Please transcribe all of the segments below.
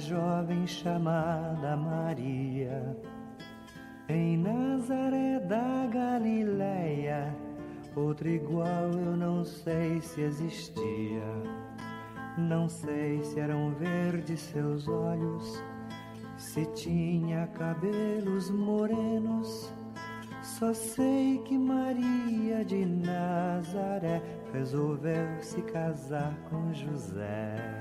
jovem chamada Maria. Em Nazaré da Galileia, outro igual eu não sei se existia. Não sei se eram verdes seus olhos, se tinha cabelos morenos. Só sei que Maria de Nazaré resolveu se casar com José.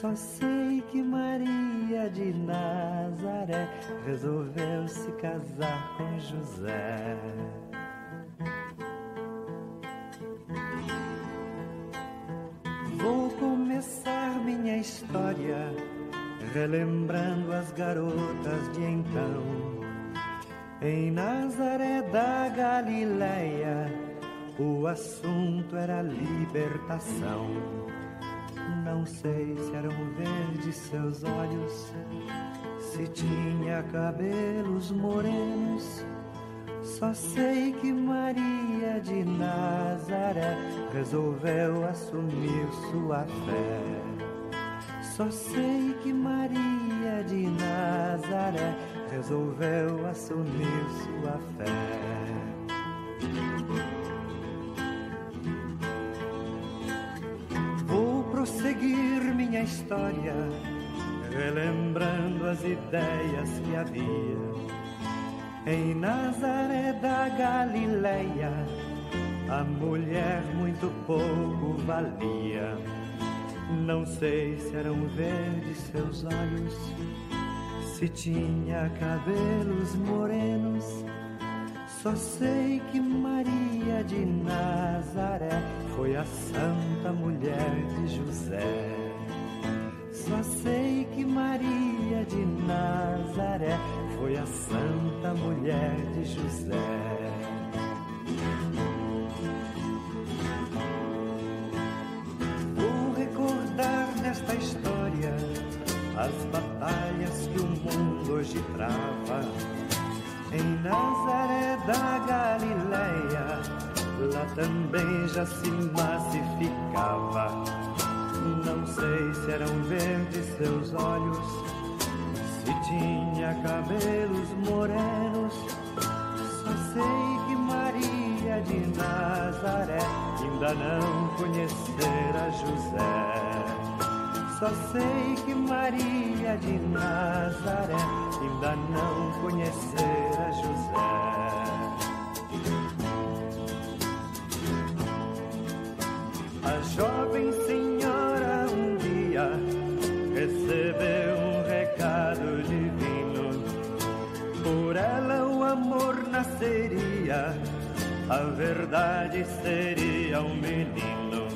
Só sei que Maria de Nazaré resolveu se casar com José. Vou começar minha história relembrando as garotas de então. Em Nazaré da Galileia, o assunto era libertação. Não sei se eram verdes seus olhos, se tinha cabelos morenos. Só sei que Maria de Nazaré resolveu assumir sua fé. Só sei que Maria de Nazaré resolveu assumir sua fé. História, relembrando as ideias que havia em Nazaré da Galileia. A mulher muito pouco valia. Não sei se eram verdes seus olhos, se tinha cabelos morenos. Só sei que Maria de Nazaré foi a santa mulher de José. Só sei que Maria de Nazaré foi a santa mulher de José. Vou recordar nesta história as batalhas que o mundo hoje trava. Em Nazaré da Galileia, lá também já se massificava. Sei se eram verdes seus olhos, se tinha cabelos morenos. Só sei que Maria de Nazaré ainda não conhecera José. Só sei que Maria de Nazaré ainda não conhecera José. A jovem nasceria, a verdade seria um menino.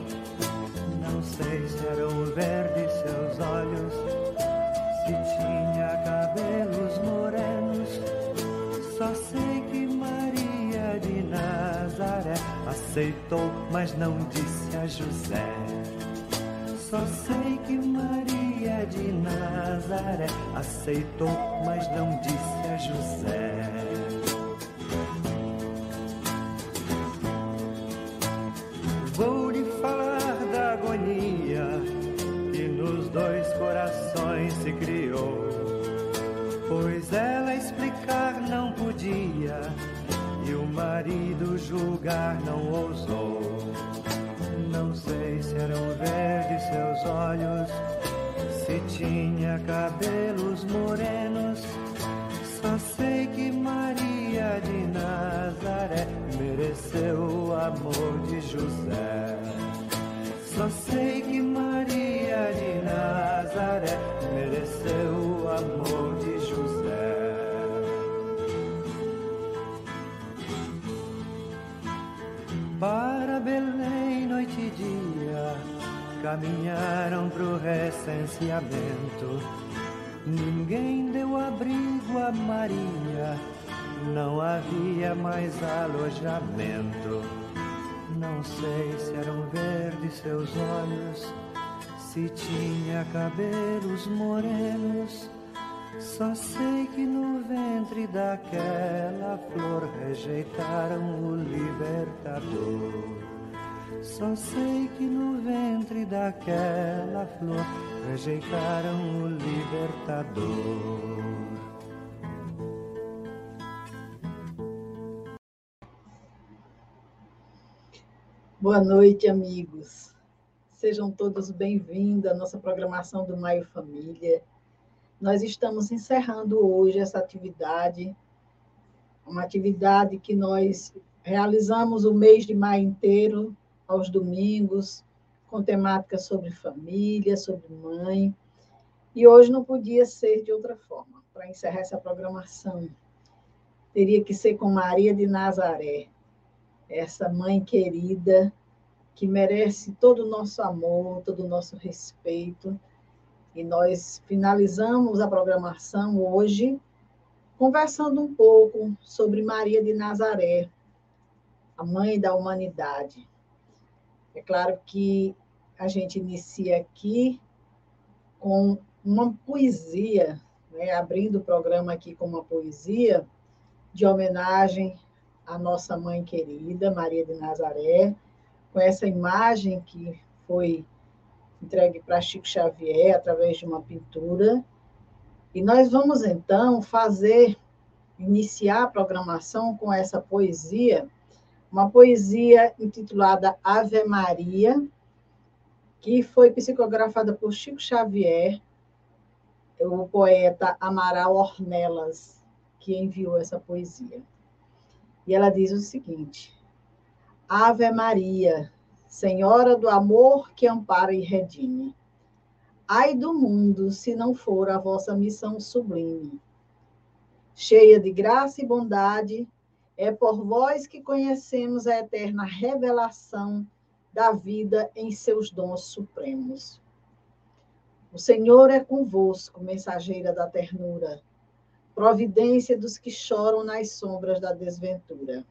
Não sei se eram verdes seus olhos, se tinha cabelos morenos. Só sei que Maria de Nazaré aceitou, mas não disse a José. Só sei que Maria de Nazaré aceitou, mas não disse a José. Julgar não ousou. Não sei se eram verdes seus olhos, se tinha cabelos morenos. Só sei que Maria de Nazaré mereceu o amor de José. Só sei caminharam pro recenseamento. Ninguém deu abrigo a Maria, não havia mais alojamento. Não sei se eram verdes seus olhos, se tinha cabelos morenos. Só sei que no ventre daquela flor rejeitaram o libertador. Só sei que no ventre daquela flor rejeitaram o libertador. Boa noite, amigos. Sejam todos bem-vindos à nossa programação do Maio Família. Nós estamos encerrando hoje essa atividade, uma atividade que nós realizamos o mês de maio inteiro, aos domingos, com temática sobre família, sobre mãe. E hoje não podia ser de outra forma. Para encerrar essa programação, teria que ser com Maria de Nazaré, essa mãe querida que merece todo o nosso amor, todo o nosso respeito. E nós finalizamos a programação hoje conversando um pouco sobre Maria de Nazaré, a mãe da humanidade. É claro que a gente inicia aqui com uma poesia, né? abrindo o programa aqui com uma poesia de homenagem à nossa mãe querida, Maria de Nazaré, com essa imagem que foi entregue para Chico Xavier através de uma pintura. E nós vamos então fazer, iniciar a programação com essa poesia, uma poesia intitulada Ave Maria, que foi psicografada por Chico Xavier, o poeta Amaral Ornelas, que enviou essa poesia. E ela diz o seguinte: Ave Maria, Senhora do amor que ampara e redime. Ai do mundo, se não for a vossa missão sublime. Cheia de graça e bondade, é por vós que conhecemos a eterna revelação da vida em seus dons supremos. O Senhor é convosco, mensageira da ternura, providência dos que choram nas sombras da desventura.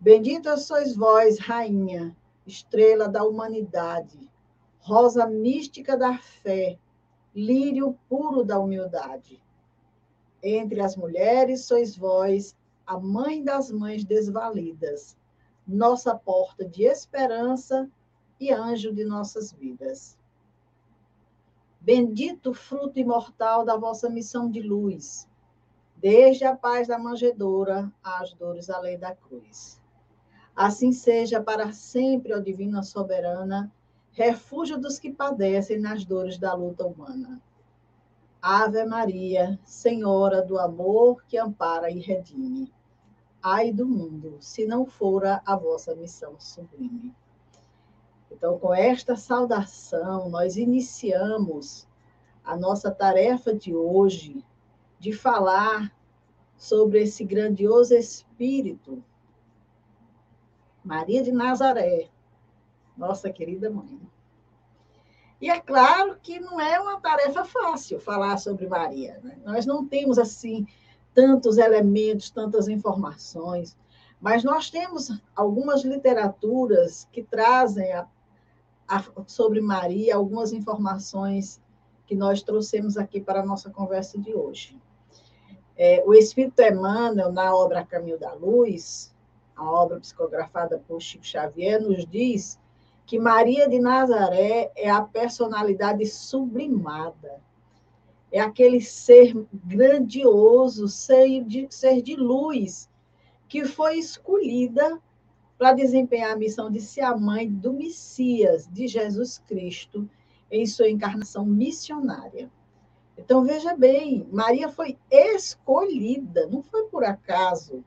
Bendita sois vós, rainha, estrela da humanidade, rosa mística da fé, lírio puro da humildade. Entre as mulheres sois vós, a mãe das mães desvalidas, nossa porta de esperança e anjo de nossas vidas. Bendito fruto imortal da vossa missão de luz, desde a paz da manjedoura às dores além da cruz. Assim seja para sempre, ó Divina Soberana, refúgio dos que padecem nas dores da luta humana. Ave Maria, Senhora do amor que ampara e redime. Ai do mundo, se não fora a vossa missão sublime. Então, com esta saudação, nós iniciamos a nossa tarefa de hoje de falar sobre esse grandioso espírito Maria de Nazaré, nossa querida mãe. E é claro que não é uma tarefa fácil falar sobre Maria. Né? Nós não temos, assim, tantos elementos, tantas informações, mas nós temos algumas literaturas que trazem a, a, sobre Maria algumas informações que nós trouxemos aqui para a nossa conversa de hoje. É, o Espírito Emmanuel, na obra Caminho da Luz, a obra psicografada por Chico Xavier, nos diz que Maria de Nazaré é a personalidade sublimada, é aquele ser grandioso, ser de, ser de luz, que foi escolhida para desempenhar a missão de ser a mãe do Messias, de Jesus Cristo, em sua encarnação missionária. Então, veja bem, Maria foi escolhida, não foi por acaso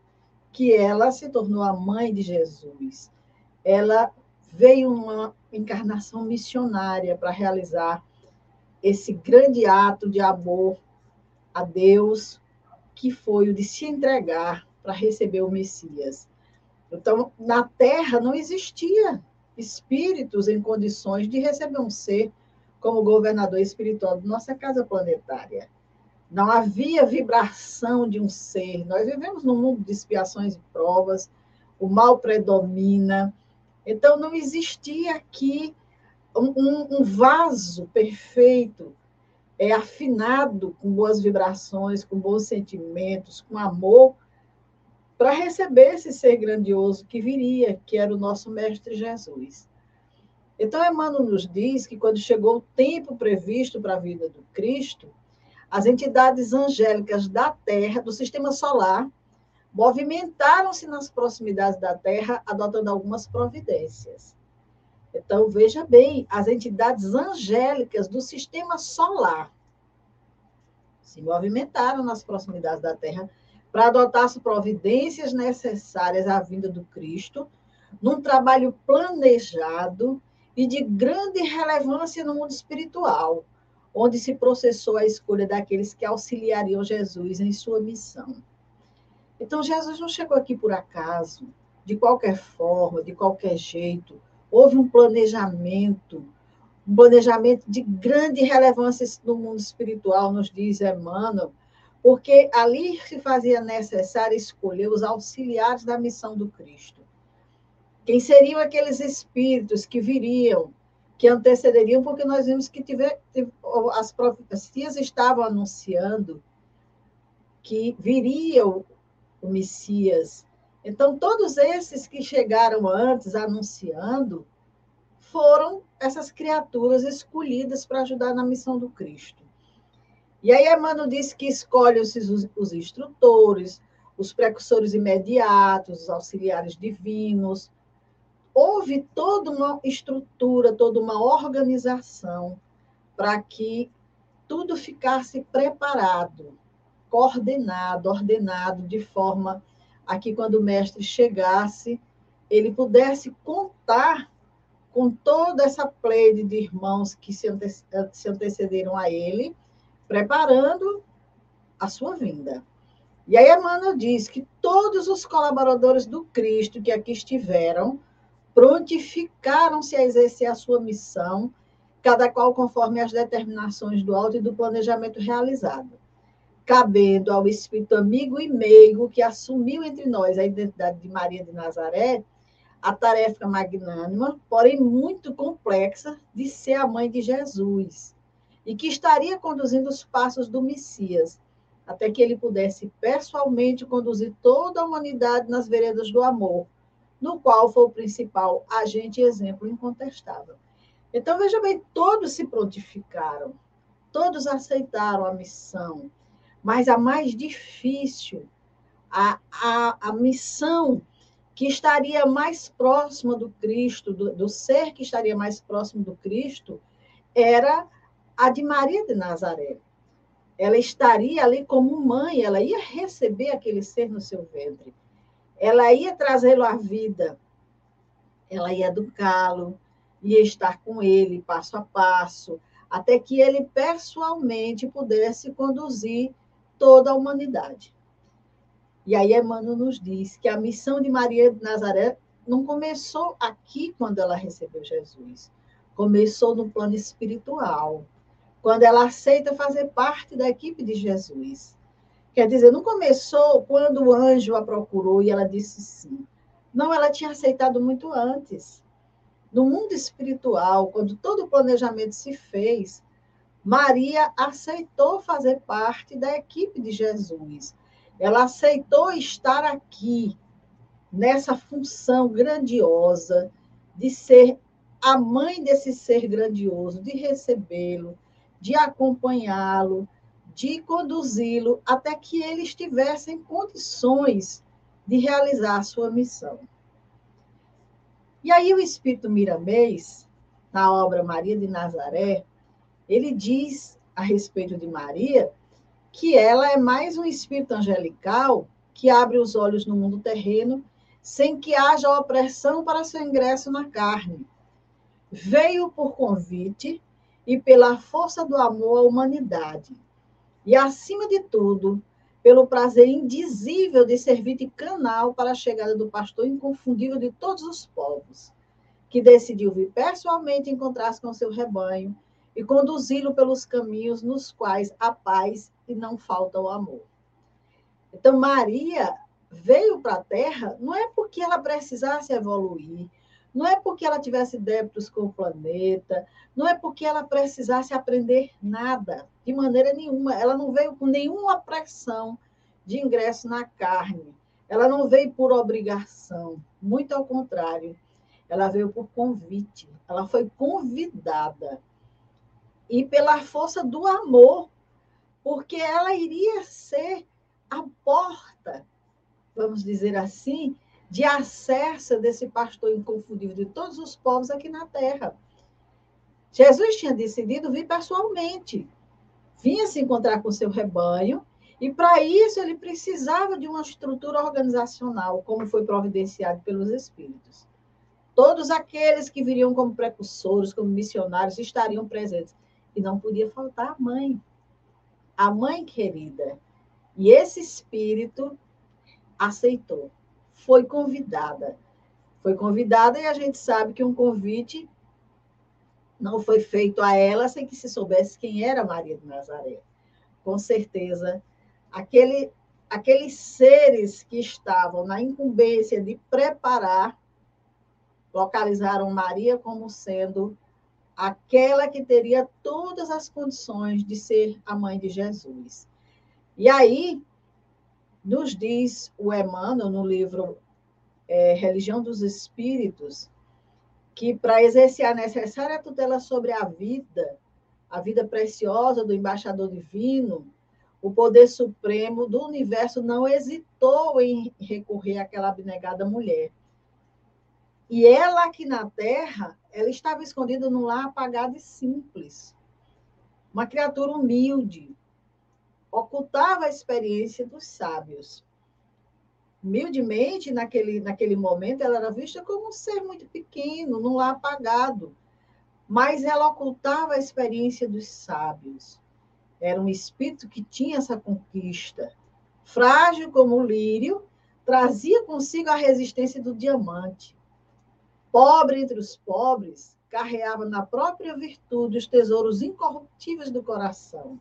que ela se tornou a mãe de Jesus. Ela veio uma encarnação missionária para realizar esse grande ato de amor a Deus, que foi o de se entregar para receber o Messias. Então, na Terra não existia espíritos em condições de receber um ser como governador espiritual de nossa casa planetária. Não havia vibração de um ser. Nós vivemos num mundo de expiações e provas, o mal predomina. Então, não existia aqui um, um vaso perfeito, é afinado com boas vibrações, com bons sentimentos, com amor, para receber esse ser grandioso que viria, que era o nosso Mestre Jesus. Então, Emmanuel nos diz que quando chegou o tempo previsto para a vida do Cristo, as entidades angélicas da Terra, do sistema solar, movimentaram-se nas proximidades da Terra, adotando algumas providências. Então, veja bem, as entidades angélicas do sistema solar se movimentaram nas proximidades da Terra para adotar as providências necessárias à vinda do Cristo, num trabalho planejado e de grande relevância no mundo espiritual, onde se processou a escolha daqueles que auxiliariam Jesus em sua missão. Então, Jesus não chegou aqui por acaso, de qualquer forma, de qualquer jeito. Houve um planejamento, um planejamento de grande relevância no mundo espiritual, nos diz Emmanuel, porque ali se fazia necessário escolher os auxiliares da missão do Cristo. Quem seriam aqueles espíritos que viriam, que antecederiam, porque nós vimos que tiver, as profecias estavam anunciando que viria o, o Messias. Então, todos esses que chegaram antes anunciando foram essas criaturas escolhidas para ajudar na missão do Cristo. E aí Emmanuel disse que escolhe os, os instrutores, os precursores imediatos, os auxiliares divinos. Houve toda uma estrutura, toda uma organização para que tudo ficasse preparado, coordenado, ordenado, de forma a que, quando o mestre chegasse, ele pudesse contar com toda essa pleide de irmãos que se, antecederam a ele preparando a sua vinda. E aí Emmanuel diz que todos os colaboradores do Cristo que aqui estiveram prontificaram-se a exercer a sua missão, cada qual conforme as determinações do alto e do planejamento realizado, cabendo ao Espírito amigo e meigo que assumiu entre nós a identidade de Maria de Nazaré, a tarefa magnânima, porém muito complexa, de ser a mãe de Jesus e que estaria conduzindo os passos do Messias, até que ele pudesse pessoalmente conduzir toda a humanidade nas veredas do amor, no qual foi o principal agente e exemplo incontestável. Então, veja bem, todos se prontificaram, todos aceitaram a missão, mas a mais difícil, a, a, a missão que estaria mais próxima do Cristo, do, do ser que estaria mais próximo do Cristo, era a de Maria de Nazaré. Ela estaria ali como mãe, ela ia receber aquele ser no seu ventre. Ela ia trazê-lo à vida. Ela ia educá-lo, ia estar com ele passo a passo, até que ele pessoalmente pudesse conduzir toda a humanidade. E aí Emmanuel nos diz que a missão de Maria de Nazaré não começou aqui quando ela recebeu Jesus. Começou no plano espiritual quando ela aceita fazer parte da equipe de Jesus. Quer dizer, não começou quando o anjo a procurou e ela disse sim. Não, ela tinha aceitado muito antes. No mundo espiritual, quando todo o planejamento se fez, Maria aceitou fazer parte da equipe de Jesus. Ela aceitou estar aqui, nessa função grandiosa de ser a mãe desse ser grandioso, de recebê-lo, de acompanhá-lo, de conduzi-lo até que ele estivesse em condições de realizar a sua missão. E aí o Espírito Miramês, na obra Maria de Nazaré, ele diz a respeito de Maria que ela é mais um espírito angelical que abre os olhos no mundo terreno sem que haja opressão para seu ingresso na carne. Veio por convite e pela força do amor à humanidade. E, acima de tudo, pelo prazer indizível de servir de canal para a chegada do pastor inconfundível de todos os povos, que decidiu vir pessoalmente encontrar-se com seu rebanho e conduzi-lo pelos caminhos nos quais há paz e não falta o amor. Então, Maria veio para a Terra não é porque ela precisasse evoluir, não é porque ela tivesse débitos com o planeta, não é porque ela precisasse aprender nada, de maneira nenhuma. Ela não veio com nenhuma pressão de ingresso na carne. Ela não veio por obrigação, muito ao contrário, ela veio por convite, ela foi convidada. E pela força do amor, porque ela iria ser a porta, vamos dizer assim, de acesso desse pastor inconfundível de todos os povos aqui na terra. Jesus tinha decidido vir pessoalmente, vinha se encontrar com seu rebanho, e para isso ele precisava de uma estrutura organizacional, como foi providenciado pelos Espíritos. Todos aqueles que viriam como precursores, como missionários, estariam presentes. E não podia faltar a mãe, a mãe querida. E esse espírito aceitou, foi convidada. Foi convidada e a gente sabe que um convite não foi feito a ela sem que se soubesse quem era Maria de Nazaré. Com certeza, aquele, aqueles seres que estavam na incumbência de preparar, localizaram Maria como sendo aquela que teria todas as condições de ser a mãe de Jesus. E aí, nos diz o Emmanuel, no livro é, Religião dos Espíritos, que para exercer a necessária tutela sobre a vida, a vida preciosa do embaixador divino, o poder supremo do universo não hesitou em recorrer àquela abnegada mulher. E ela aqui na Terra, ela estava escondida num lar apagado e simples. Uma criatura humilde, ocultava a experiência dos sábios. Humildemente, naquele, naquele momento, ela era vista como um ser muito pequeno, num lar apagado. Mas ela ocultava a experiência dos sábios. Era um espírito que tinha essa conquista. Frágil como o lírio, trazia consigo a resistência do diamante. Pobre entre os pobres, carreava na própria virtude os tesouros incorruptíveis do coração.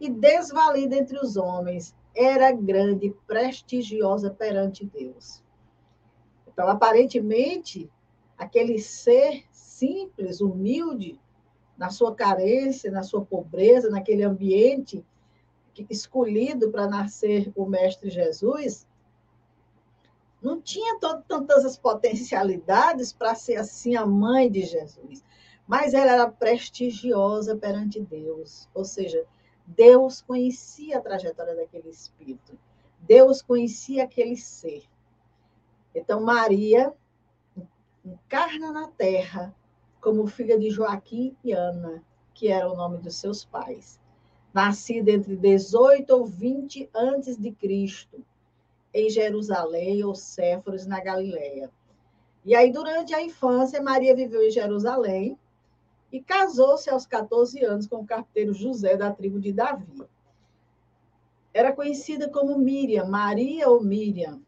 E desvalida entre os homens, era grande, prestigiosa perante Deus. Então, aparentemente, aquele ser simples, humilde, na sua carência, na sua pobreza, naquele ambiente escolhido para nascer o Mestre Jesus, não tinha tantas as potencialidades para ser assim a mãe de Jesus, mas ela era prestigiosa perante Deus, ou seja, Deus conhecia a trajetória daquele espírito, Deus conhecia aquele ser. Então, Maria encarna na terra como filha de Joaquim e Ana, que era o nome dos seus pais. Nascida entre 18 ou 20 antes de Cristo, em Jerusalém ou Séforos, na Galileia. E aí, durante a infância, Maria viveu em Jerusalém e casou-se aos 14 anos com o carteiro José da tribo de Davi. Era conhecida como Miriam, Maria ou Miriam,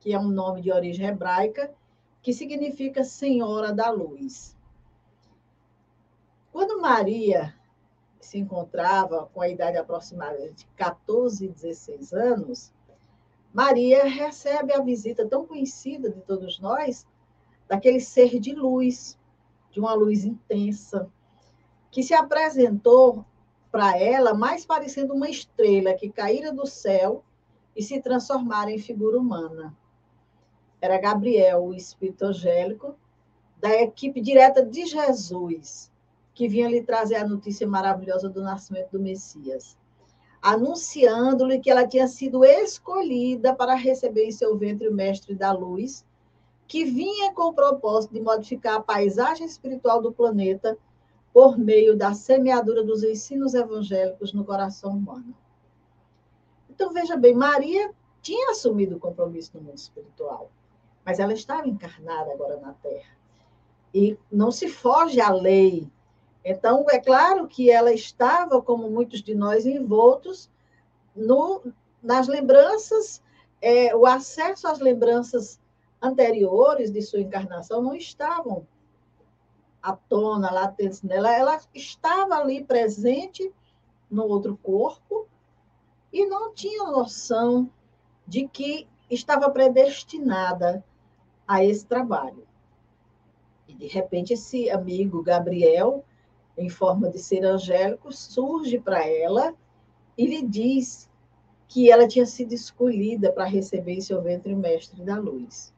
que é um nome de origem hebraica, que significa Senhora da Luz. Quando Maria se encontrava com a idade aproximada de 14 e 16 anos, Maria recebe a visita tão conhecida de todos nós, daquele ser de luz, de uma luz intensa, que se apresentou para ela mais parecendo uma estrela que caíra do céu e se transformara em figura humana. Era Gabriel, o espírito angélico, da equipe direta de Jesus, que vinha lhe trazer a notícia maravilhosa do nascimento do Messias, anunciando-lhe que ela tinha sido escolhida para receber em seu ventre o mestre da luz, que vinha com o propósito de modificar a paisagem espiritual do planeta por meio da semeadura dos ensinos evangélicos no coração humano. Então, veja bem, Maria tinha assumido o compromisso no mundo espiritual, mas ela estava encarnada agora na Terra. E não se foge à lei então, é claro que ela estava, como muitos de nós, envoltos no, nas lembranças, é, o acesso às lembranças anteriores de sua encarnação não estavam à tona, latentes nela, ela estava ali presente no outro corpo e não tinha noção de que estava predestinada a esse trabalho. E, de repente, esse amigo Gabriel em forma de ser angélico, surge para ela e lhe diz que ela tinha sido escolhida para receber em seu ventre mestre da luz.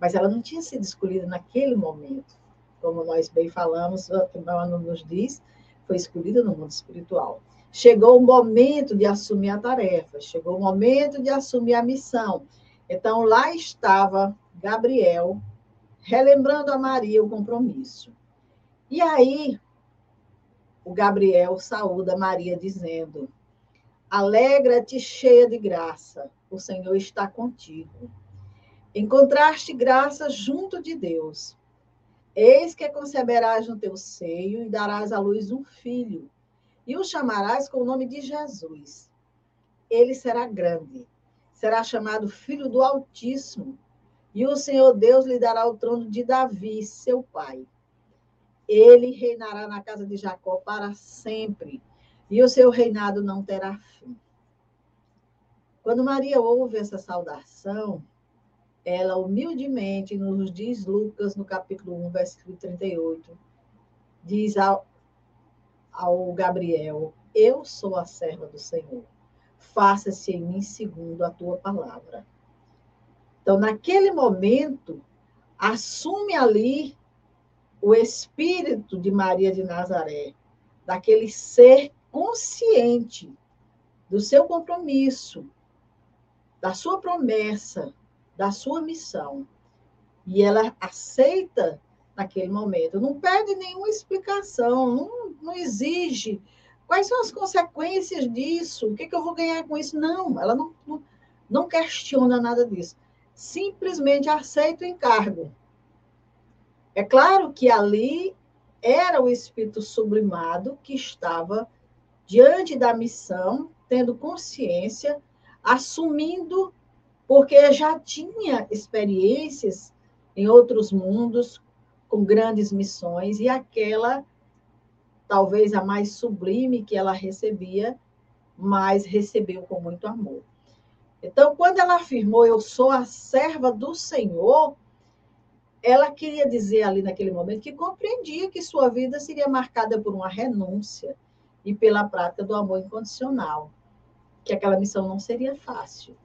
Mas ela não tinha sido escolhida naquele momento. Como nós bem falamos, o nos diz, foi escolhida no mundo espiritual. Chegou o momento de assumir a tarefa, chegou o momento de assumir a missão. Então, lá estava Gabriel, relembrando a Maria o compromisso. E aí, o Gabriel saúda Maria, dizendo: Alegra-te, cheia de graça, o Senhor está contigo. Encontraste graça junto de Deus. Eis que conceberás no teu seio e darás à luz um filho, e o chamarás com o nome de Jesus. Ele será grande, será chamado Filho do Altíssimo, e o Senhor Deus lhe dará o trono de Davi, seu pai. Ele reinará na casa de Jacó para sempre, e o seu reinado não terá fim. Quando Maria ouve essa saudação, ela humildemente, nos diz Lucas, no capítulo 1, versículo 38, diz ao, ao Gabriel: Eu sou a serva do Senhor, faça-se em mim segundo a tua palavra. Então, naquele momento, assume ali o espírito de Maria de Nazaré, daquele ser consciente do seu compromisso, da sua promessa, da sua missão. E ela aceita naquele momento. Não pede nenhuma explicação, não, não exige. Quais são as consequências disso? O que, que eu vou ganhar com isso? Não, ela não, não, não questiona nada disso. Simplesmente aceita o encargo. É claro que ali era o espírito sublimado que estava diante da missão, tendo consciência, assumindo porque já tinha experiências em outros mundos com grandes missões e aquela talvez a mais sublime que ela recebia, mas recebeu com muito amor. Então, quando ela afirmou eu sou a serva do Senhor, ela queria dizer ali naquele momento que compreendia que sua vida seria marcada por uma renúncia e pela prática do amor incondicional, que aquela missão não seria fácil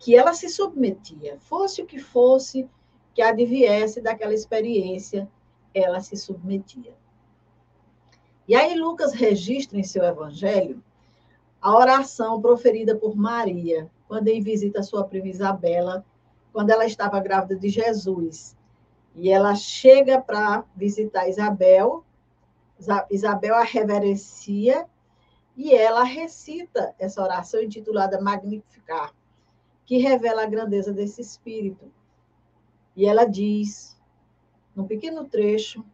que ela se submetia, fosse o que fosse que adviesse daquela experiência, ela se submetia. E aí Lucas registra em seu evangelho a oração proferida por Maria, quando em visita a sua prima Isabela, quando ela estava grávida de Jesus. E ela chega para visitar Isabel, Isabel a reverencia e ela recita essa oração intitulada Magnificar que revela a grandeza desse espírito. E ela diz, num pequeno trecho,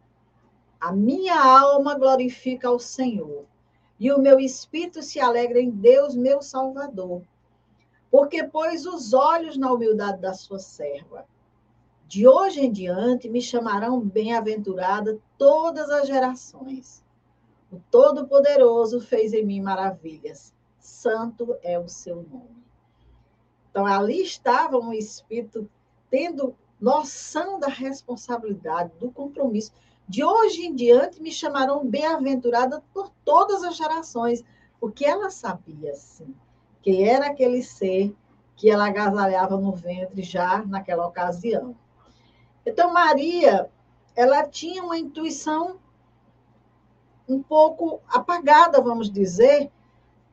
a minha alma glorifica ao Senhor, e o meu espírito se alegra em Deus, meu Salvador, porque pôs os olhos na humildade da sua serva. De hoje em diante me chamarão bem-aventurada todas as gerações. O Todo-Poderoso fez em mim maravilhas. Santo é o seu nome. Então, ali estava um espírito tendo noção da responsabilidade, do compromisso. De hoje em diante, me chamarão bem-aventurada por todas as gerações, porque ela sabia, sim, que era aquele ser que ela agasalhava no ventre já naquela ocasião. Então, Maria, ela tinha uma intuição um pouco apagada, vamos dizer,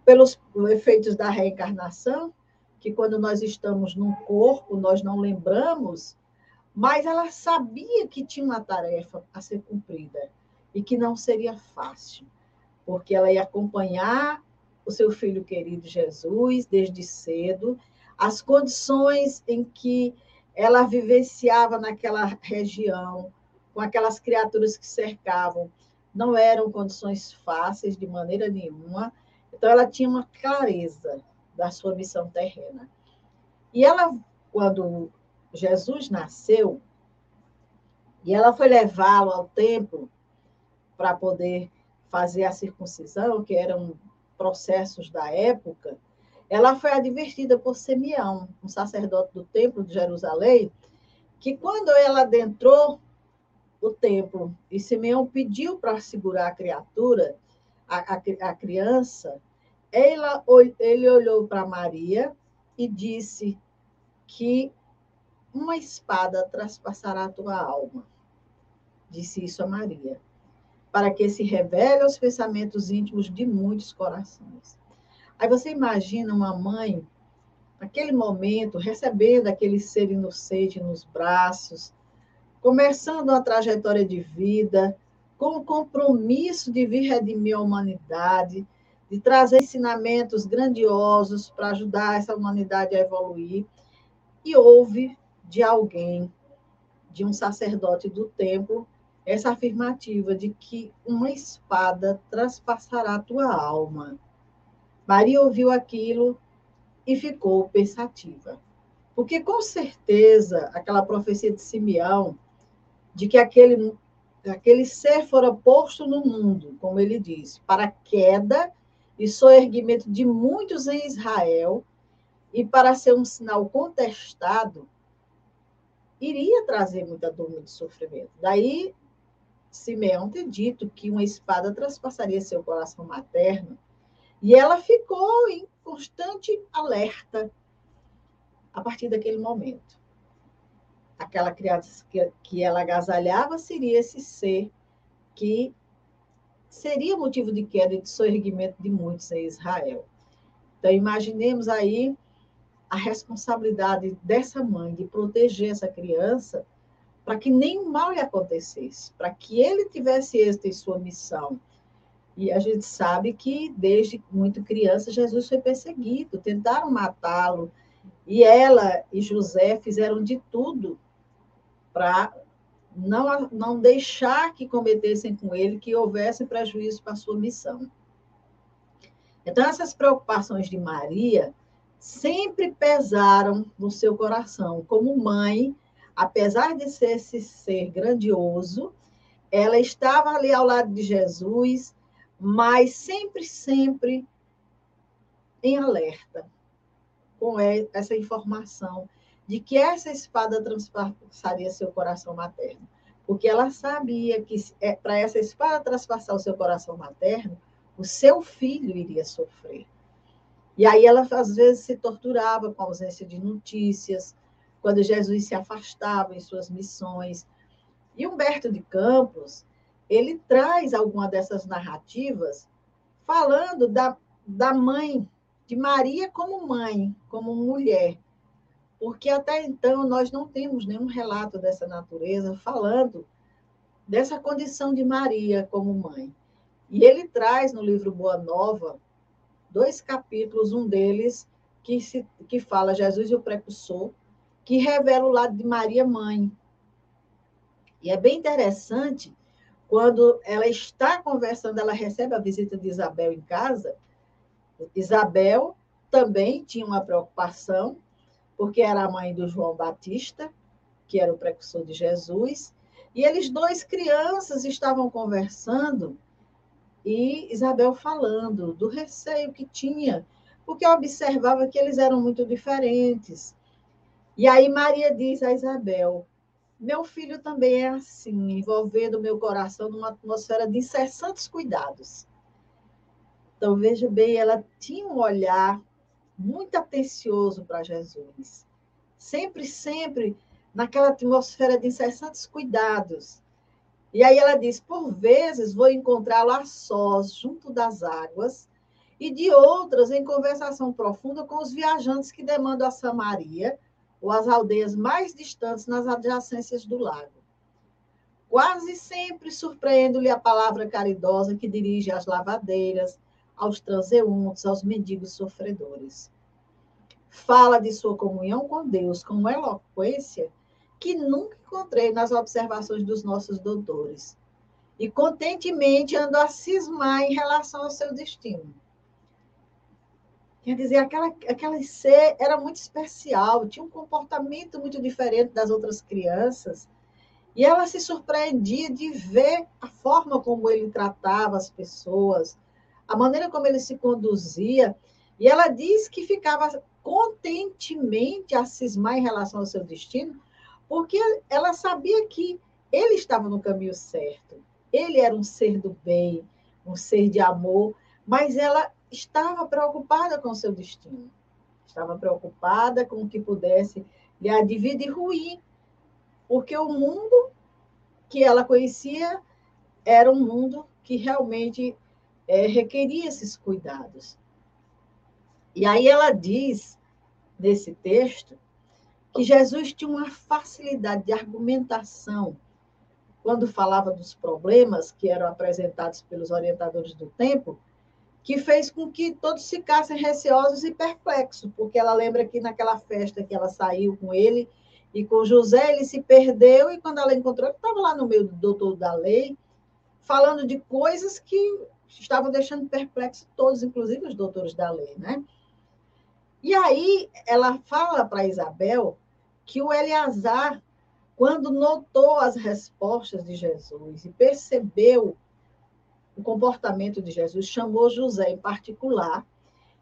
pelos efeitos da reencarnação, que quando nós estamos num corpo, nós não lembramos, mas ela sabia que tinha uma tarefa a ser cumprida e que não seria fácil, porque ela ia acompanhar o seu filho querido Jesus desde cedo, as condições em que ela vivenciava naquela região, com aquelas criaturas que cercavam, não eram condições fáceis de maneira nenhuma. Então, ela tinha uma clareza da sua missão terrena. E ela, quando Jesus nasceu, e ela foi levá-lo ao templo para poder fazer a circuncisão, que eram processos da época, ela foi advertida por Simeão, um sacerdote do templo de Jerusalém, que quando ela adentrou o templo e Simeão pediu para segurar a criatura, a, a, a criança, Ela, ele olhou para Maria e disse que uma espada traspassará a tua alma. Disse isso a Maria, para que se revele aos pensamentos íntimos de muitos corações. Aí você imagina uma mãe, naquele momento, recebendo aquele ser inocente nos braços, começando uma trajetória de vida, com o compromisso de vir redimir a humanidade, de trazer ensinamentos grandiosos para ajudar essa humanidade a evoluir. E houve de alguém, de um sacerdote do templo, essa afirmativa de que uma espada traspassará a tua alma. Maria ouviu aquilo e ficou pensativa. Porque com certeza aquela profecia de Simeão de que aquele aquele ser fora posto no mundo, como ele diz, para queda e soerguimento de muitos em Israel, e para ser um sinal contestado, iria trazer muita dor e sofrimento. Daí, Simeão ter dito que uma espada transpassaria seu coração materno, e ela ficou em constante alerta a partir daquele momento. Aquela criança que, que ela agasalhava seria esse ser que seria motivo de queda e de soerguimento de muitos em Israel. Então, imaginemos aí a responsabilidade dessa mãe de proteger essa criança para que nenhum mal lhe acontecesse, para que ele tivesse êxito em sua missão. E a gente sabe que desde muito criança Jesus foi perseguido, tentaram matá-lo, e ela e José fizeram de tudo para não, não deixar que cometessem com ele, que houvesse prejuízo para a sua missão. Então, essas preocupações de Maria sempre pesaram no seu coração. Como mãe, apesar de ser esse ser grandioso, ela estava ali ao lado de Jesus, mas sempre, sempre em alerta com essa informação de que essa espada transpassaria seu coração materno. Porque ela sabia que é, para essa espada transpassar o seu coração materno, o seu filho iria sofrer. E aí ela, às vezes, se torturava com a ausência de notícias, quando Jesus se afastava em suas missões. E Humberto de Campos, ele traz alguma dessas narrativas falando da, da mãe, de Maria como mãe, como mulher. Porque até então nós não temos nenhum relato dessa natureza falando dessa condição de Maria como mãe. E ele traz no livro Boa Nova dois capítulos, um deles que, se, que fala Jesus e o precursor, que revela o lado de Maria mãe. E é bem interessante quando ela está conversando, ela recebe a visita de Isabel em casa. Isabel também tinha uma preocupação, porque era a mãe do João Batista, que era o precursor de Jesus, e eles dois crianças estavam conversando e Isabel falando do receio que tinha, porque observava que eles eram muito diferentes. E aí Maria diz a Isabel: Meu filho também é assim, envolvendo meu coração numa atmosfera de incessantes cuidados. Então, veja bem, ela tinha um olhar muito atencioso para Jesus. Sempre, sempre naquela atmosfera de incessantes cuidados. E aí ela diz: por vezes vou encontrá-lo a sós, junto das águas, e de outras em conversação profunda com os viajantes que demandam a Samaria ou as aldeias mais distantes nas adjacências do lago. Quase sempre surpreendo-lhe a palavra caridosa que dirige às lavadeiras, aos transeuntes, aos mendigos sofredores. Fala de sua comunhão com Deus com eloquência que nunca encontrei nas observações dos nossos doutores. E contentemente ando a cismar em relação ao seu destino. Quer dizer, aquela, aquela ser era muito especial, tinha um comportamento muito diferente das outras crianças. E ela se surpreendia de ver a forma como ele tratava as pessoas, a maneira como ele se conduzia. E ela diz que ficava contentemente a cismar em relação ao seu destino, porque ela sabia que ele estava no caminho certo. Ele era um ser do bem, um ser de amor, mas ela estava preocupada com seu destino. Estava preocupada com o que pudesse lhe advir de ruim, porque o mundo que ela conhecia era um mundo que realmente é, requeria esses cuidados. E aí ela diz, nesse texto, que Jesus tinha uma facilidade de argumentação quando falava dos problemas que eram apresentados pelos orientadores do tempo, que fez com que todos ficassem receosos e perplexos, porque ela lembra que naquela festa que ela saiu com ele e com José, ele se perdeu, e quando ela encontrou, ele estava lá no meio do doutor da lei, falando de coisas que estavam deixando perplexos todos, inclusive os doutores da lei, né? E aí ela fala para Isabel que o Eleazar, quando notou as respostas de Jesus e percebeu o comportamento de Jesus, chamou José em particular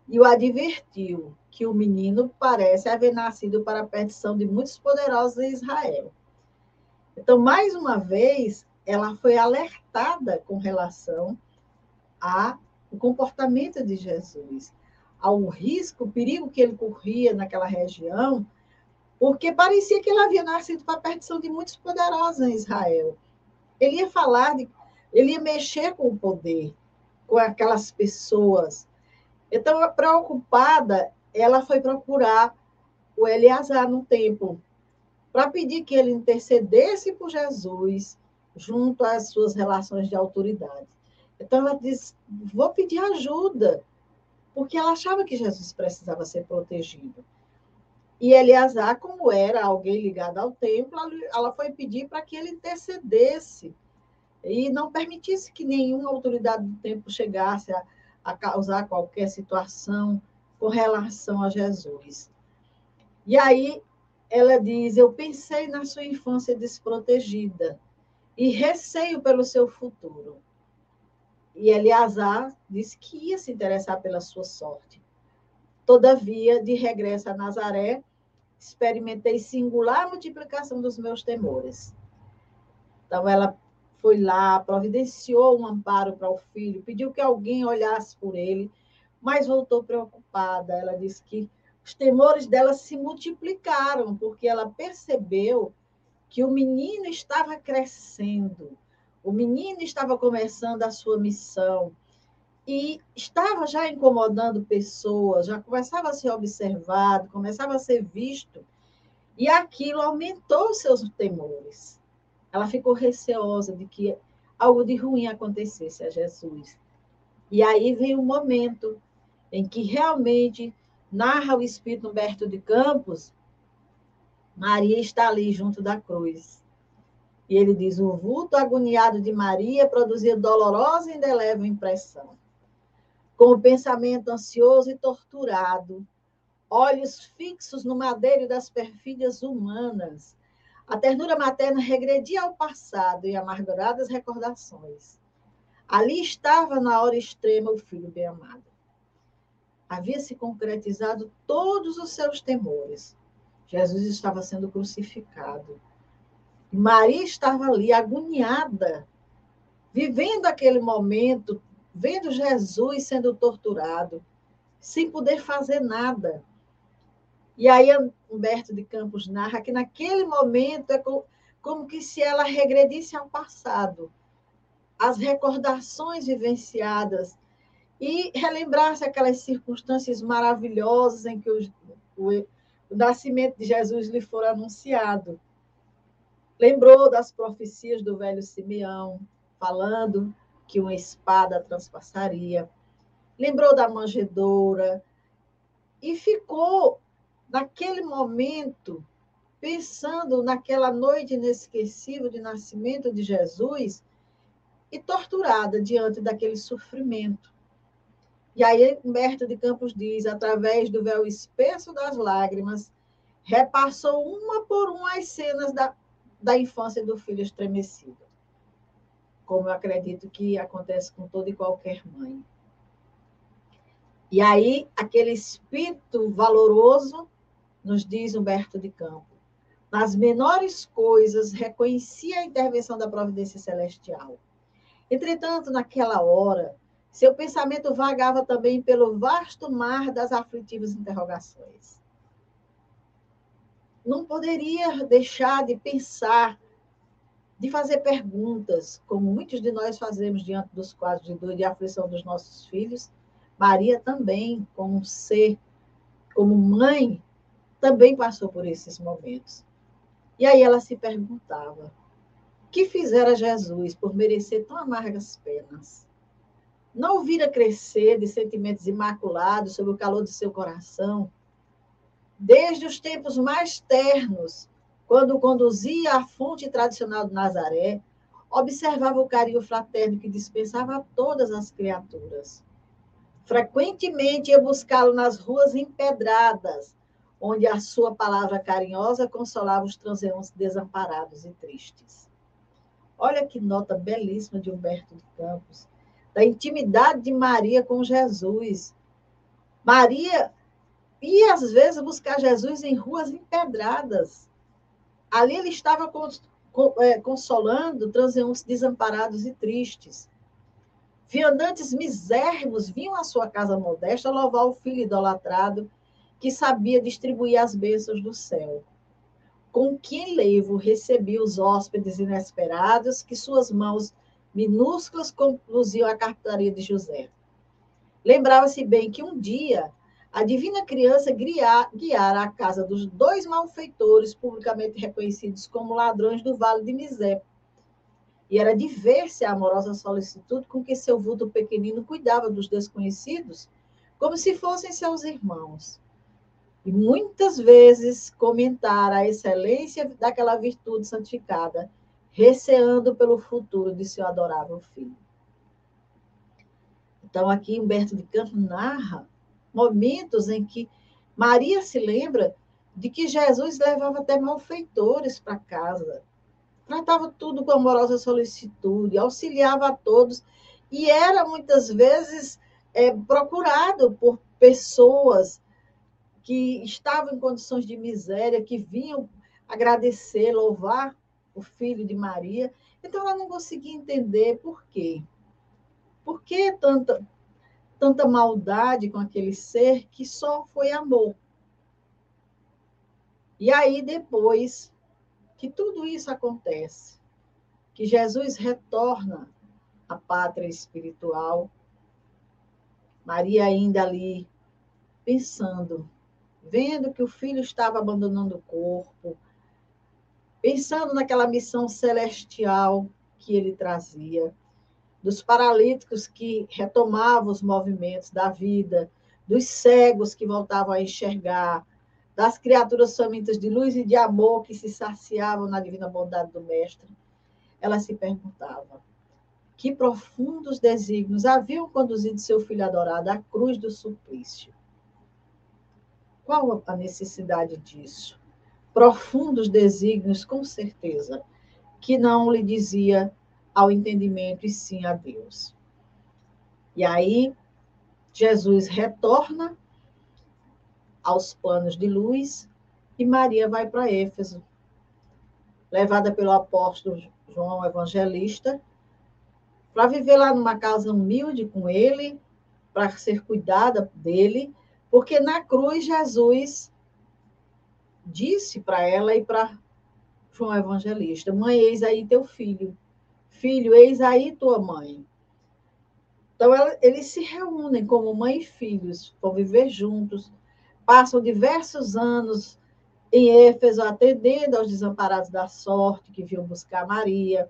e o advertiu que o menino parece haver nascido para a perdição de muitos poderosos em Israel. Então, mais uma vez, ela foi alertada com relação ao comportamento de Jesus, ao risco, perigo que ele corria naquela região, porque parecia que ele havia nascido para a perdição de muitos poderosos em Israel. Ele ia falar, de, ele ia mexer com o poder, com aquelas pessoas. Então, preocupada, ela foi procurar o Eleazar no templo para pedir que ele intercedesse por Jesus junto às suas relações de autoridade. Então ela disse: vou pedir ajuda, porque ela achava que Jesus precisava ser protegido. E Eleazar, como era alguém ligado ao templo, ela foi pedir para que ele intercedesse e não permitisse que nenhuma autoridade do templo chegasse a, a causar qualquer situação com relação a Jesus. E aí ela diz: Eu pensei na sua infância desprotegida e receio pelo seu futuro. E Eleazar disse que ia se interessar pela sua sorte. Todavia, de regresso a Nazaré, experimentei singular multiplicação dos meus temores. Então, ela foi lá, providenciou um amparo para o filho, pediu que alguém olhasse por ele, mas voltou preocupada. Ela disse que os temores dela se multiplicaram, porque ela percebeu que o menino estava crescendo, o menino estava começando a sua missão e estava já incomodando pessoas, já começava a ser observado, começava a ser visto, e aquilo aumentou seus temores. Ela ficou receosa de que algo de ruim acontecesse a Jesus. E aí vem o momento em que realmente narra o Espírito Humberto de Campos Maria está ali junto da cruz. E ele diz: o vulto agoniado de Maria produzia dolorosa e indelével impressão. Com o pensamento ansioso e torturado, olhos fixos no madeiro das perfídias humanas, a ternura materna regredia ao passado e amarguradas recordações. Ali estava na hora extrema o filho bem-amado. Havia se concretizado todos os seus temores Jesus estava sendo crucificado. Maria estava ali agoniada, vivendo aquele momento, vendo Jesus sendo torturado, sem poder fazer nada. E aí Humberto de Campos narra que naquele momento é como que se ela regredisse ao passado, as recordações vivenciadas e relembrasse aquelas circunstâncias maravilhosas em que o, o nascimento de Jesus lhe for anunciado. Lembrou das profecias do velho Simeão, falando que uma espada transpassaria. Lembrou da manjedoura e ficou naquele momento pensando naquela noite inesquecível de nascimento de Jesus e torturada diante daquele sofrimento. E aí Humberto de Campos diz, através do véu espesso das lágrimas, repassou uma por uma as cenas da, da infância do filho estremecido. Como eu acredito que acontece com toda e qualquer mãe. E aí, aquele espírito valoroso, nos diz Humberto de Campos, nas menores coisas reconhecia a intervenção da providência celestial. Entretanto, naquela hora, Seu pensamento vagava também pelo vasto mar das aflitivas interrogações. Não poderia deixar de pensar, de fazer perguntas, como muitos de nós fazemos diante dos quadros de dor e de aflição dos nossos filhos. Maria também, como ser, como mãe, também passou por esses momentos. E aí ela se perguntava: que fizera Jesus por merecer tão amargas penas? Não vira crescer de sentimentos imaculados sob o calor do seu coração? Desde os tempos mais ternos, quando conduzia à fonte tradicional de Nazaré, observava o carinho fraterno que dispensava a todas as criaturas. Frequentemente ia buscá-lo nas ruas empedradas, onde a sua palavra carinhosa consolava os transeuntes desamparados e tristes. Olha que nota belíssima de Humberto de Campos, da intimidade de Maria com Jesus. Maria ia, às vezes, buscar Jesus em ruas empedradas. Ali ele estava é, consolando transeuntes desamparados e tristes. Viandantes misérrimos vinham à sua casa modesta louvar o filho idolatrado que sabia distribuir as bênçãos do céu com que enlevo recebia os hóspedes inesperados que suas mãos minúsculas conduziam à carpintaria de José. Lembrava-se bem que um dia a divina criança guiara a casa dos dois malfeitores publicamente reconhecidos como ladrões do Vale de Misé. E era de ver-se a amorosa solicitude com que seu vulto pequenino cuidava dos desconhecidos, como se fossem seus irmãos e muitas vezes comentar a excelência daquela virtude santificada, receando pelo futuro de seu adorável filho. Então, aqui Humberto de Campos narra momentos em que Maria se lembra de que Jesus levava até malfeitores para casa, tratava tudo com amorosa solicitude, auxiliava a todos e era muitas vezes é, procurado por pessoas que estavam em condições de miséria, que vinham agradecer, louvar o filho de Maria. Então ela não conseguia entender por quê. Por que tanta, tanta maldade com aquele ser que só foi amor? E aí, depois que tudo isso acontece, que Jesus retorna à pátria espiritual, Maria ainda ali pensando vendo que o filho estava abandonando o corpo, pensando naquela missão celestial que ele trazia, dos paralíticos que retomavam os movimentos da vida, dos cegos que voltavam a enxergar, das criaturas famintas de luz e de amor que se saciavam na divina bondade do Mestre, ela se perguntava: que profundos desígnios haviam conduzido seu filho adorado à cruz do suplício? Qual a necessidade disso? Profundos desígnios, com certeza, que não lhe dizia ao entendimento e sim a Deus. E aí, Jesus retorna aos planos de luz e Maria vai para Éfeso, levada pelo apóstolo João Evangelista, para viver lá numa casa humilde com ele, para ser cuidada dele porque na cruz Jesus disse para ela e para João Evangelista: Mãe, eis aí teu filho. Filho, eis aí tua mãe. Então, ela, eles se reúnem como mãe e filhos, vão viver juntos, passam diversos anos em Éfeso, atendendo aos desamparados da sorte que vinham buscar Maria,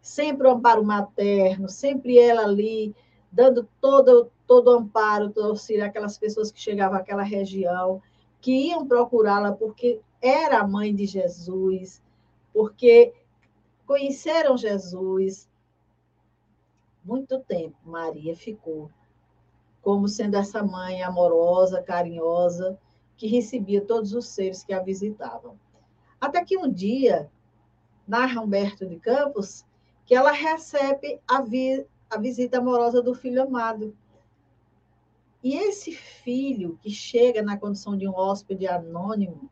sempre o amparo materno, sempre ela ali, dando todo, todo amparo, todo auxílio àquelas pessoas que chegavam àquela região, que iam procurá-la porque era a mãe de Jesus, porque conheceram Jesus. Muito tempo Maria ficou como sendo essa mãe amorosa, carinhosa, que recebia todos os seres que a visitavam. Até que um dia, narra Humberto de Campos, que ela recebe a, vi a visita amorosa do filho amado, e esse filho que chega na condição de um hóspede anônimo,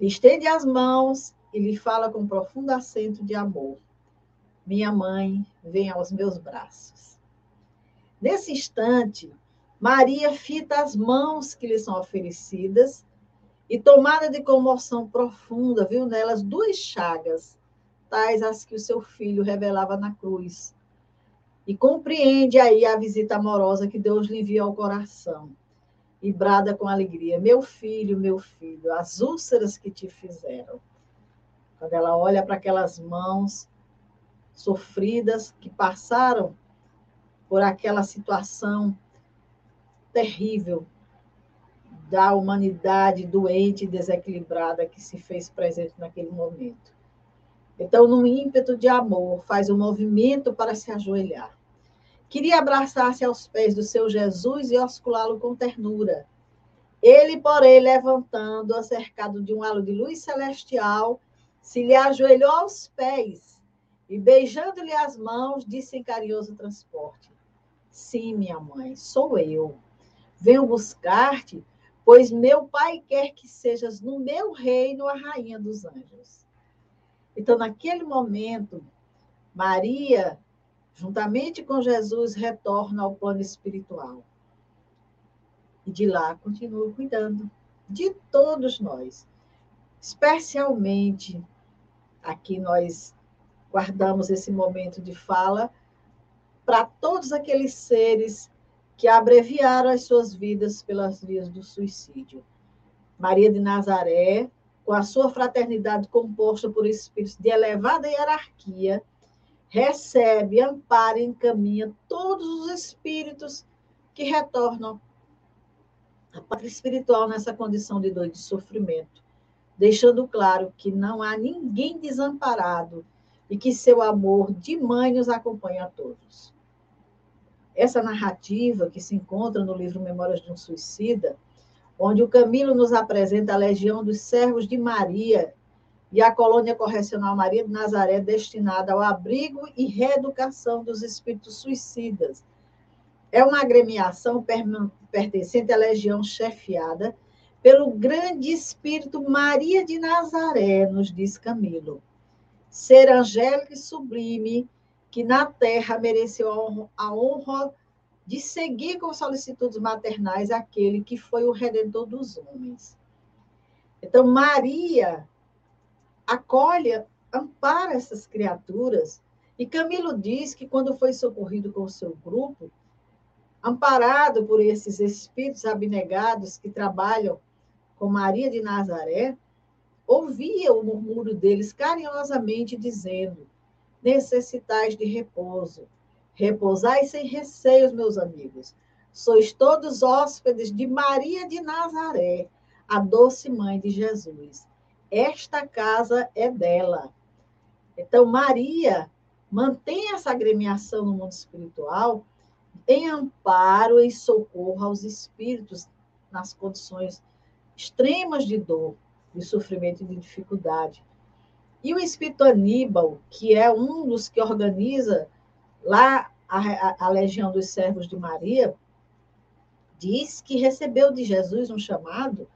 lhe estende as mãos e lhe fala com profundo acento de amor: Minha mãe, vem aos meus braços. Nesse instante, Maria fita as mãos que lhe são oferecidas e, tomada de comoção profunda, viu nelas duas chagas, tais as que o seu filho revelava na cruz. E compreende aí a visita amorosa que Deus lhe envia ao coração. E brada com alegria: Meu filho, meu filho, as úlceras que te fizeram. Quando ela olha para aquelas mãos sofridas que passaram por aquela situação terrível da humanidade doente e desequilibrada que se fez presente naquele momento. Então, num ímpeto de amor, faz um movimento para se ajoelhar. Queria abraçar-se aos pés do seu Jesus e osculá-lo com ternura. Ele, porém, levantando, cercado de um halo de luz celestial, se lhe ajoelhou aos pés e, beijando-lhe as mãos, disse em carinhoso transporte: Sim, minha mãe, sou eu. Venho buscar-te, pois meu pai quer que sejas no meu reino a rainha dos anjos. Então, naquele momento, Maria, juntamente com Jesus, retorna ao plano espiritual. E de lá continua cuidando de todos nós. Especialmente aqui nós guardamos esse momento de fala para todos aqueles seres que abreviaram as suas vidas pelas vias do suicídio. Maria de Nazaré, com a sua fraternidade composta por espíritos de elevada hierarquia, recebe, ampara e encaminha todos os espíritos que retornam à pátria espiritual nessa condição de dor e de sofrimento, deixando claro que não há ninguém desamparado e que seu amor de mãe nos acompanha a todos. Essa narrativa que se encontra no livro Memórias de um Suicida onde o Camilo nos apresenta a Legião dos Servos de Maria e a colônia correcional Maria de Nazaré, destinada ao abrigo e reeducação dos espíritos suicidas. É uma agremiação pertencente à legião chefiada pelo grande espírito Maria de Nazaré, nos diz Camilo. Ser angélico e sublime, que na terra mereceu a honra de seguir com solicitudes maternais aquele que foi o redentor dos homens. Então, Maria acolhe, ampara essas criaturas, e Camilo diz que quando foi socorrido com o seu grupo, amparado por esses espíritos abnegados que trabalham com Maria de Nazaré, ouvia o murmúrio deles carinhosamente dizendo: necessitais de repouso, Repousai sem receios, meus amigos. Sois todos hóspedes de Maria de Nazaré, a doce mãe de Jesus. Esta casa é dela. Então, Maria mantém essa agremiação no mundo espiritual em amparo e socorro aos espíritos nas condições extremas de dor, de sofrimento e de dificuldade. E o espírito Aníbal, que é um dos que organiza lá a, a, Legião dos Servos de Maria diz que recebeu de Jesus um chamado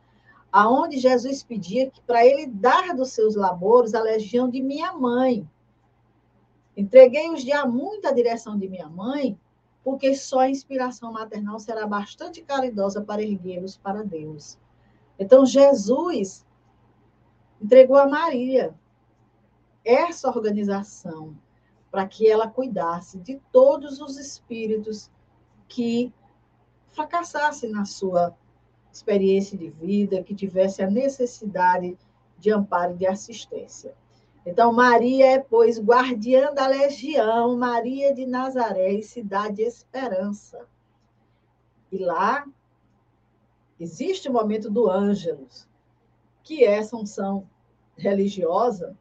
aonde Jesus pedia que para ele dar dos seus labores a legião de minha mãe. Entreguei-os de há muito à direção de minha mãe, porque só a inspiração maternal será bastante caridosa para erguê-los para Deus. Então, Jesus entregou a Maria essa organização para que ela cuidasse de todos os espíritos que fracassassem na sua experiência de vida, que tivesse a necessidade de amparo e de assistência. Então, Maria é, pois, guardiã da legião, Maria de Nazaré e Cidade Esperança. E lá existe o momento do Ângelus, que é essa unção religiosa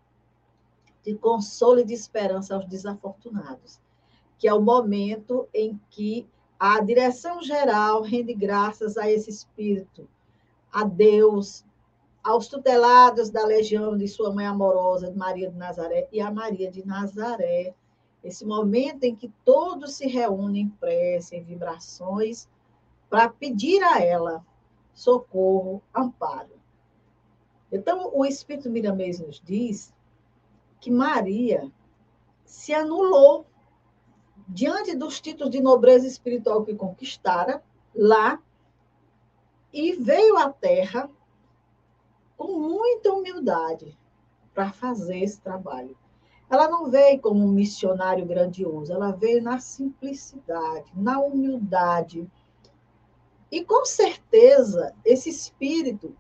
de consolo e de esperança aos desafortunados, que é o momento em que a direção geral rende graças a esse espírito, a Deus, aos tutelados da legião de sua mãe amorosa, Maria de Nazaré, e a Maria de Nazaré. Esse momento em que todos se reúnem em prece, em vibrações, para pedir a ela socorro, amparo. Então, o Espírito Miramês nos diz que Maria se anulou diante dos títulos de nobreza espiritual que conquistara lá, e veio à Terra com muita humildade para fazer esse trabalho. Ela não veio como um missionário grandioso, ela veio na simplicidade, na humildade. E com certeza, esse espírito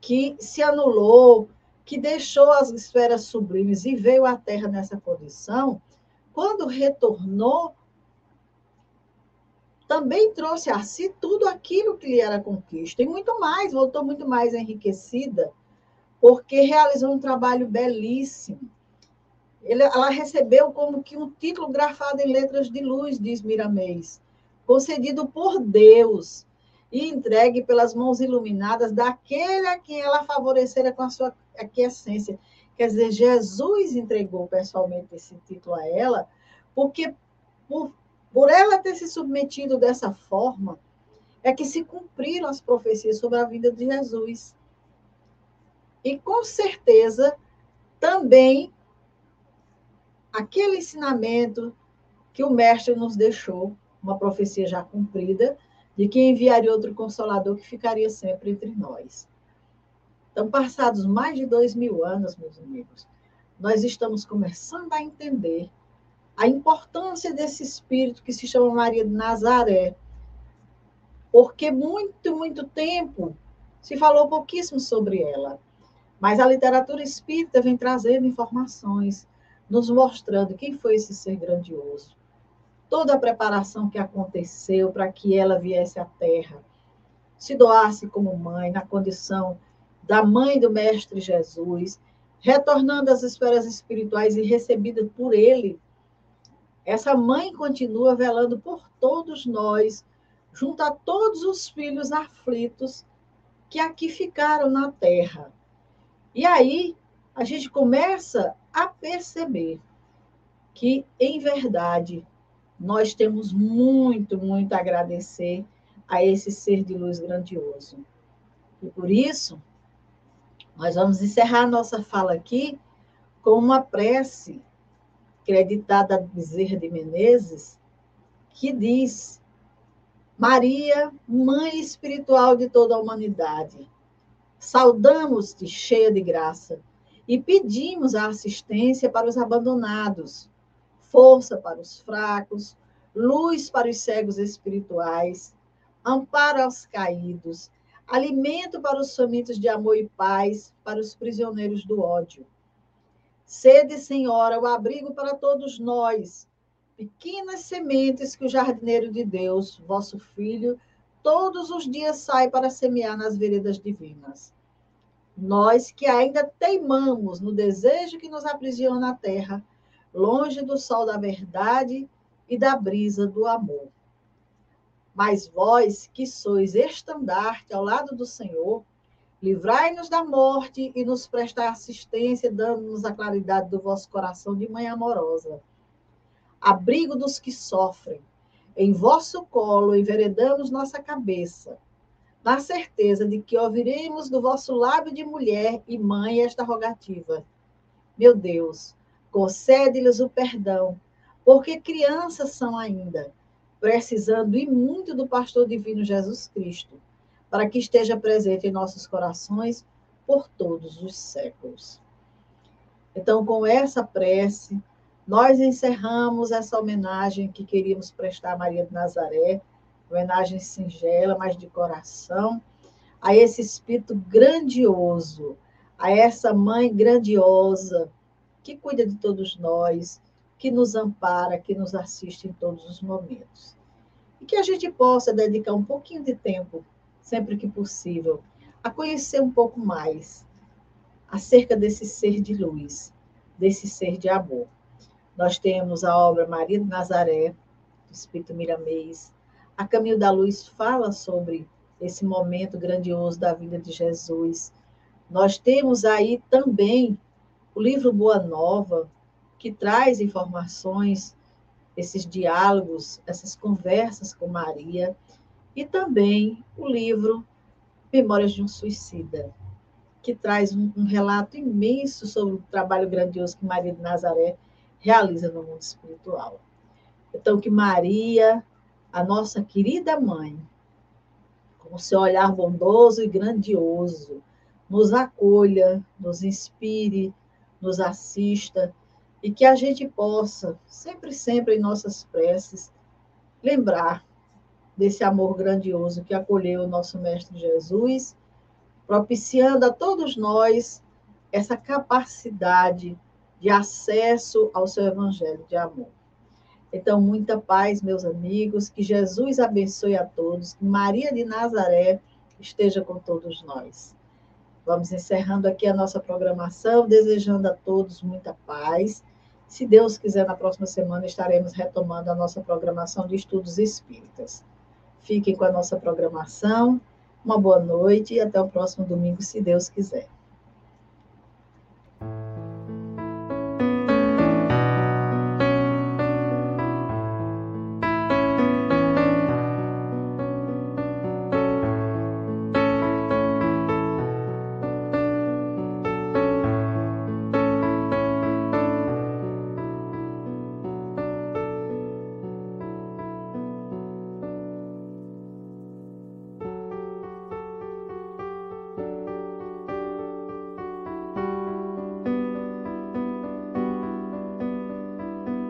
que se anulou, que deixou as esferas sublimes e veio à Terra nessa condição, quando retornou, também trouxe a si tudo aquilo que lhe era conquista, e muito mais, voltou muito mais enriquecida, porque realizou um trabalho belíssimo. Ela recebeu como que um título grafado em letras de luz, diz Miramês, concedido por Deus e entregue pelas mãos iluminadas daquele a quem ela favorecera com a sua aquiescência. Quer dizer, Jesus entregou pessoalmente esse título a ela, porque por, por ela ter se submetido dessa forma, é que se cumpriram as profecias sobre a vida de Jesus. E com certeza também aquele ensinamento que o mestre nos deixou, uma profecia já cumprida, de que enviaria outro consolador que ficaria sempre entre nós. Então, passados mais de dois mil anos, meus amigos, nós estamos começando a entender a importância desse espírito que se chama Maria de Nazaré. Porque muito, muito tempo se falou pouquíssimo sobre ela. Mas a literatura espírita vem trazendo informações, nos mostrando quem foi esse ser grandioso. Toda a preparação que aconteceu para que ela viesse à Terra, se doasse como mãe, na condição da mãe do Mestre Jesus, retornando às esferas espirituais e recebida por ele essa mãe continua velando por todos nós, junto a todos os filhos aflitos que aqui ficaram na terra. E aí a gente começa a perceber que, em verdade, nós temos muito, muito a agradecer a esse ser de luz grandioso. E por isso, nós vamos encerrar nossa fala aqui com uma prece creditada a Bezerra de Menezes, que diz: Maria, mãe espiritual de toda a humanidade, saudamos-te cheia de graça e pedimos a assistência para os abandonados, força para os fracos, luz para os cegos espirituais, amparo aos caídos, alimento para os famintos de amor e paz, para os prisioneiros do ódio Sede, Senhora, o abrigo para todos nós, pequenas sementes que o jardineiro de Deus, vosso Filho, todos os dias sai para semear nas veredas divinas. Nós que ainda teimamos no desejo que nos aprisiona na terra, longe do sol da verdade e da brisa do amor. Mas vós, que sois estandarte ao lado do Senhor, Livrai-nos da morte e nos prestai assistência, dando-nos a claridade do vosso coração de mãe amorosa. Abrigo dos que sofrem, em vosso colo enveredamos nossa cabeça, na certeza de que ouviremos do vosso lábio de mulher e mãe esta rogativa. Meu Deus, concede-lhes o perdão, porque crianças são ainda, precisando e muito do pastor divino Jesus Cristo para que esteja presente em nossos corações por todos os séculos. Então, com essa prece, nós encerramos essa homenagem que queríamos prestar a Maria de Nazaré, homenagem singela, mas de coração, a esse espírito grandioso, a essa mãe grandiosa que cuida de todos nós, que nos ampara, que nos assiste em todos os momentos. E que a gente possa dedicar um pouquinho de tempo sempre que possível, a conhecer um pouco mais acerca desse ser de luz, desse ser de amor. Nós temos a obra Maria de Nazaré, do Espírito Miramês. A Caminho da Luz fala sobre esse momento grandioso da vida de Jesus. Nós temos aí também o livro Boa Nova, que traz informações, esses diálogos, essas conversas com Maria e também o livro Memórias de um Suicida, que traz um, um relato imenso sobre o trabalho grandioso que Maria de Nazaré realiza no mundo espiritual. Então, que Maria, a nossa querida mãe, com seu olhar bondoso e grandioso, nos acolha, nos inspire, nos assista e que a gente possa, sempre, sempre em nossas preces, lembrar desse amor grandioso que acolheu o nosso Mestre Jesus, propiciando a todos nós essa capacidade de acesso ao seu evangelho de amor. Então, muita paz, meus amigos, que Jesus abençoe a todos, que Maria de Nazaré esteja com todos nós. Vamos encerrando aqui a nossa programação, desejando a todos muita paz. Se Deus quiser, na próxima semana estaremos retomando a nossa programação de estudos espíritas. Fiquem com a nossa programação. Uma boa noite e até o próximo domingo, se Deus quiser.